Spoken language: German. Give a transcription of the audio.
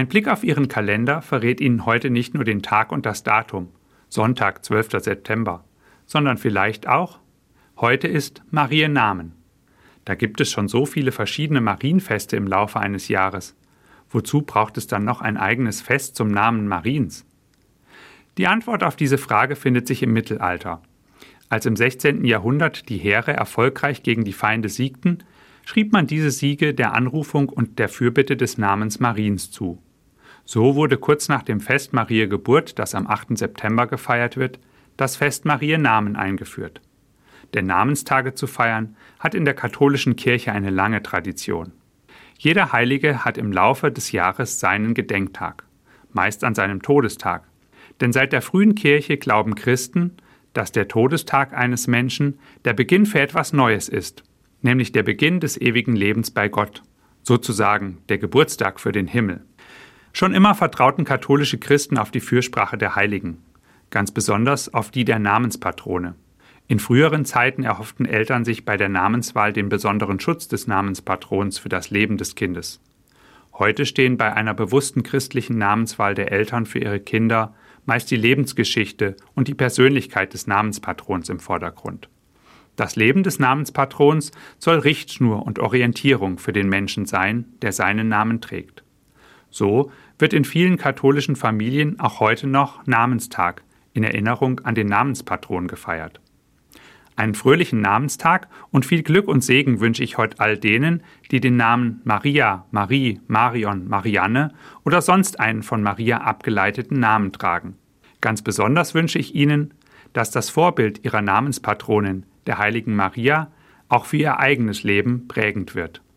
Ein Blick auf Ihren Kalender verrät Ihnen heute nicht nur den Tag und das Datum, Sonntag, 12. September, sondern vielleicht auch, heute ist Marienamen. Da gibt es schon so viele verschiedene Marienfeste im Laufe eines Jahres. Wozu braucht es dann noch ein eigenes Fest zum Namen Mariens? Die Antwort auf diese Frage findet sich im Mittelalter. Als im 16. Jahrhundert die Heere erfolgreich gegen die Feinde siegten, schrieb man diese Siege der Anrufung und der Fürbitte des Namens Mariens zu. So wurde kurz nach dem Fest Maria Geburt, das am 8. September gefeiert wird, das Fest Maria Namen eingeführt. Denn Namenstage zu feiern hat in der katholischen Kirche eine lange Tradition. Jeder Heilige hat im Laufe des Jahres seinen Gedenktag, meist an seinem Todestag. Denn seit der frühen Kirche glauben Christen, dass der Todestag eines Menschen der Beginn für etwas Neues ist, nämlich der Beginn des ewigen Lebens bei Gott, sozusagen der Geburtstag für den Himmel. Schon immer vertrauten katholische Christen auf die Fürsprache der Heiligen, ganz besonders auf die der Namenspatrone. In früheren Zeiten erhofften Eltern sich bei der Namenswahl den besonderen Schutz des Namenspatrons für das Leben des Kindes. Heute stehen bei einer bewussten christlichen Namenswahl der Eltern für ihre Kinder meist die Lebensgeschichte und die Persönlichkeit des Namenspatrons im Vordergrund. Das Leben des Namenspatrons soll Richtschnur und Orientierung für den Menschen sein, der seinen Namen trägt. So wird in vielen katholischen Familien auch heute noch Namenstag in Erinnerung an den Namenspatron gefeiert. Einen fröhlichen Namenstag und viel Glück und Segen wünsche ich heute all denen, die den Namen Maria, Marie, Marion, Marianne oder sonst einen von Maria abgeleiteten Namen tragen. Ganz besonders wünsche ich Ihnen, dass das Vorbild Ihrer Namenspatronin, der heiligen Maria, auch für Ihr eigenes Leben prägend wird.